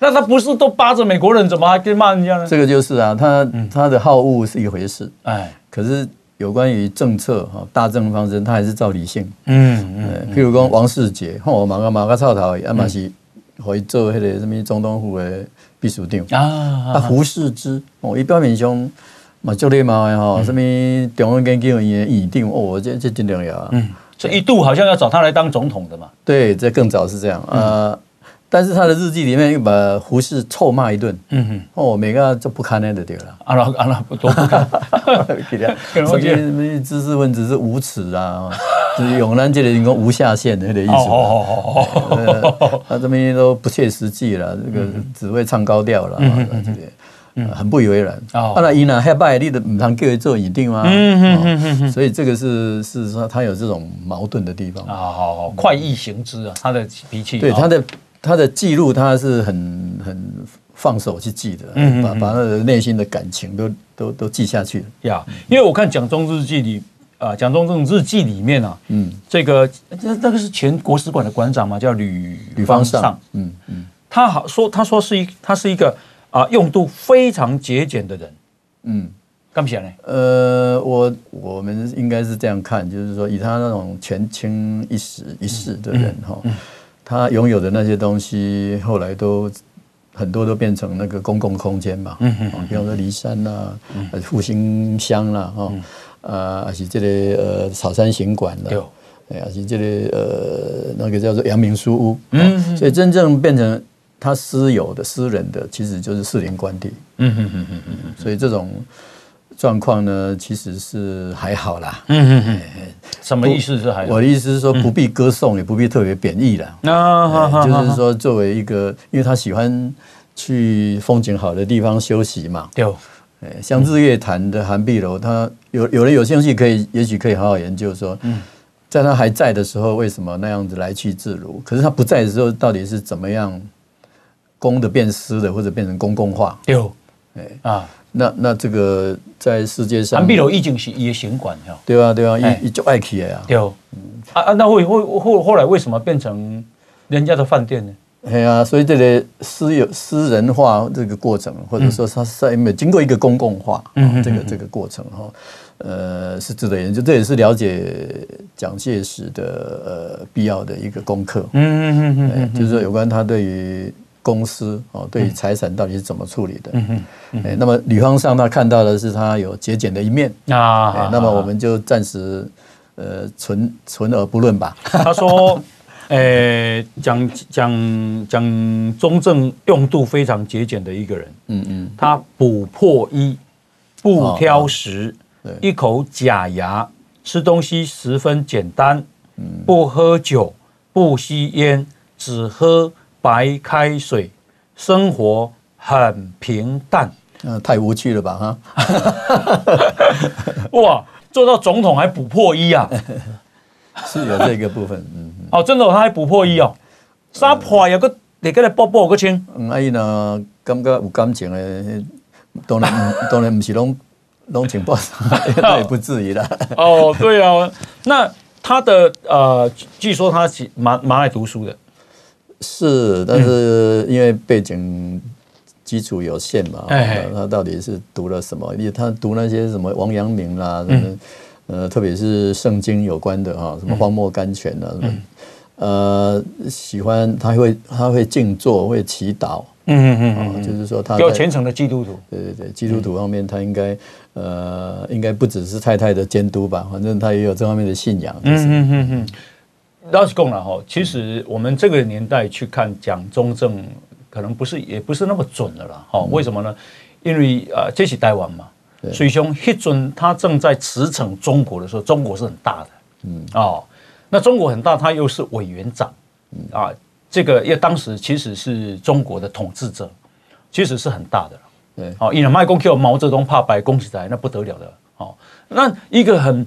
那他不是都扒着美国人，怎么还可以骂人家呢？这个就是啊，他他的好恶是一回事，哎，可是有关于政策哈，大政方针，他还是照理性。嗯嗯。譬如讲王世杰，吼，马个马个臭头，阿马是可以做那个什么总统府的。秘书长啊，啊胡适之哦，伊表面上嘛做礼貌的吼，什么中央研究院院长哦，这这真重要啊。嗯，这一度好像要找他来当总统的嘛。对，这更早是这样啊。但是他的日记里面又把胡适臭骂一顿。嗯哼，哦，每个就不堪那的对了。啊那啊那多不堪。我觉得什么知识分子是无耻啊，就是永南这里人讲无下限的那个意思。哦哦哦他这边都不切实际了，这个只会唱高调了，这个很不以为然。啊，那伊呢，还拜你的唔通叫他做院长吗？嗯嗯嗯所以这个是是说他有这种矛盾的地方。啊，好好，快意行之啊，他的脾气。对他的。他的记录，他是很很放手去记的，嗯，把把他的内心的感情都都都记下去了呀。因为我看蒋中日记里啊，蒋中正日记里面啊，嗯，这个那那个是前国史馆的馆长嘛，叫吕吕方尚，嗯嗯，他好说，他说是一他是一个啊用度非常节俭的人，嗯，干不起来呢？呃，我我们应该是这样看，就是说以他那种权倾一时一世的人哈。他拥有的那些东西，后来都很多都变成那个公共空间嘛，嗯嗯，比方说骊山呐，呃复兴乡啦，哈，呃，还是这个呃草山行馆啦，对，还是这个呃那个叫做阳明书屋，嗯，所以真正变成他私有的、私人的，其实就是士林官邸，嗯嗯嗯嗯嗯，所以这种。状况呢，其实是还好啦。嗯嗯嗯，什么意思是还好？我的意思是说，不必歌颂，也不必特别贬义了。啊，就是说，作为一个，因为他喜欢去风景好的地方休息嘛。对。像日月潭的寒碧楼，他有有人有兴趣可以，也许可以好好研究说，在他还在的时候，为什么那样子来去自如？可是他不在的时候，到底是怎么样公的变私的，或者变成公共化？有，哎。啊。那那这个在世界上，安碧楼已经是也行馆了，对啊对啊，一一就爱去的呀。对，啊啊，那后后后后来为什么变成人家的饭店呢？哎呀，所以这个私有私人化这个过程，或者说它在没有经过一个公共化，嗯，这个这个过程哈，呃，是值得研究，这也是了解蒋介石的呃必要的一个功课。嗯嗯嗯嗯，就是说有关他对于。公司哦，对于财产到底是怎么处理的？嗯哼，哎那么女方上他看到的是他有节俭的一面。啊。那么我们就暂时呃存存而不论吧。他说呃，讲讲讲中正用度非常节俭的一个人，嗯嗯，他不破衣，不挑食，哦哦、一口假牙，吃东西十分简单，嗯、不喝酒，不吸烟，只喝白开水，生活很平淡。嗯、呃，太无趣了吧？哈，哇，做到总统还不破衣啊？是有这个部分，嗯，哦，真的，他还不破衣哦，衫破有个，你给他包包个亲。嗯，阿姨呢，感觉有感情的，当然，当然不是拢拢穿薄衫，那也不至于啦。哦，对啊，那他的呃，据说他是蛮蛮爱读书的，是，但是因为背景基础有限嘛，哎，他到底是读了什么？因为他读那些什么王阳明啦。呃，特别是圣经有关的哈，什么荒漠甘泉啊，什么，呃，喜欢他会他会静坐，会祈祷，嗯嗯嗯，就是说他有虔诚的基督徒，对对对，基督徒方面他应该呃，应该不只是太太的监督吧，反正他也有这方面的信仰。嗯嗯嗯嗯，老实讲了哈，其实我们这个年代去看蒋中正，可能不是也不是那么准的了哈。为什么呢？因为呃，这是台湾嘛。所以兄，那阵他正在驰骋中国的时候，中国是很大的，嗯。哦，那中国很大，他又是委员长，啊，这个因为当时其实是中国的统治者，其实是很大的，对，哦，因为卖公 Q 毛泽东怕白宫起来，那不得了的，哦，那一个很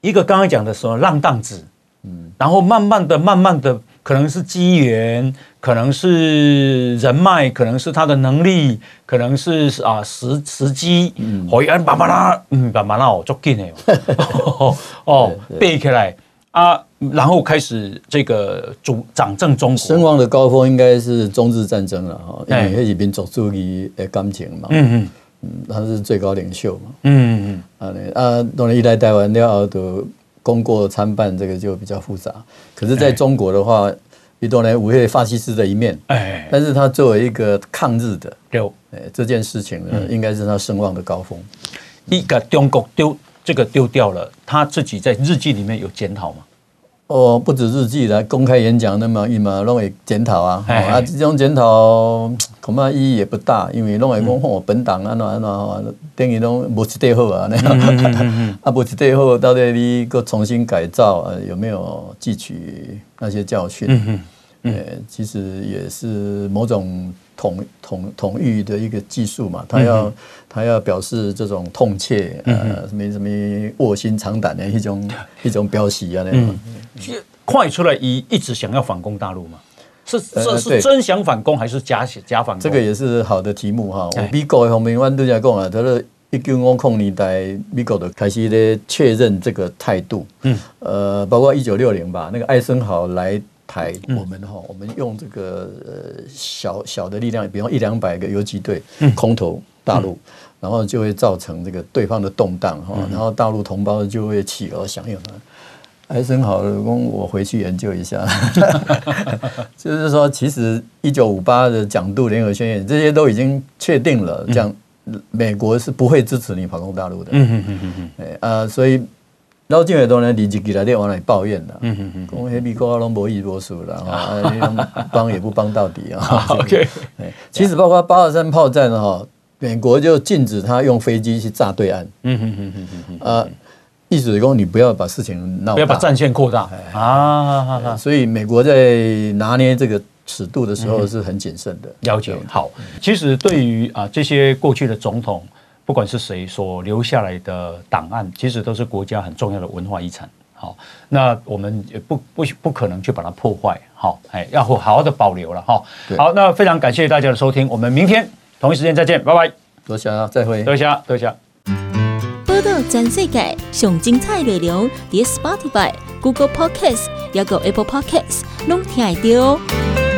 一个刚刚讲的时候浪荡子，嗯，然后慢慢的、慢慢的。可能是机缘，可能是人脉，可能是他的能力，可能是啊时时机，可以按慢慢啦，嗯，慢慢啦，哦，足紧的哦，背起来。啊，然后开始这个主掌政中国，声望的高峰应该是中日战争了哈，因为那是民族主义的感情嘛，嗯嗯，他是最高领袖嘛，嗯嗯嗯，啊，当然一来台湾了后都。功过参半，这个就比较复杂。可是，在中国的话，一多呢五月法西斯的一面，哎，但是他作为一个抗日的，对，这件事情呢，应该是他声望的高峰。一个中国丢这个丢掉了，他自己在日记里面有检讨吗？哦，不止日记来公开演讲，那么一嘛弄会检讨啊，啊，这种检讨恐怕意义也不大，因为弄会讲我本党啊，那那等于拢无一对好啊，那 啊无一对好，到底你个重新改造啊，有没有汲取那些教训？呃，其实也是某种统统统御的一个技术嘛，他要他要表示这种痛切，呃，什么什么卧薪尝胆的一种 一种表示啊，那种。快出来一一直想要反攻大陆嘛？是这是真想反攻还是假假反攻？这个也是好的题目哈。美国方面，我都在讲啊，他说一九五零年代，美国的开始咧确认这个态度。嗯，呃，包括一九六零吧，那个艾森豪来台，我们哈，我们用这个呃小小的力量，比方一两百个游击队空投大陆，然后就会造成这个对方的动荡哈，然后大陆同胞就会企鹅响应了。还真好，公，我回去研究一下。就是说，其实一九五八的讲度联合宣言，这些都已经确定了，这样美国是不会支持你反攻大陆的。嗯嗯嗯嗯啊，所以老金很多人立即给他电往来抱怨了。嗯嗯嗯，讲黑美国拢无依无数了 啊，帮也不帮到底啊。OK，其实包括八二三炮战哈，美国就禁止他用飞机去炸对岸。嗯嗯嗯嗯嗯啊。意思是说，你不要把事情闹，不要把战线扩大啊！所以美国在拿捏这个尺度的时候是很谨慎的。了解。好，其实对于啊这些过去的总统，不管是谁所留下来的档案，其实都是国家很重要的文化遗产。好，那我们也不不不可能去把它破坏。好，哎，要好好的保留了哈。好，那非常感谢大家的收听，我们明天同一时间再见，拜拜。多谢，再会。多谢，多谢。报道全世界上精彩内容，伫 Spotify、Google Podcasts，还有 Apple Podcasts，拢听得到。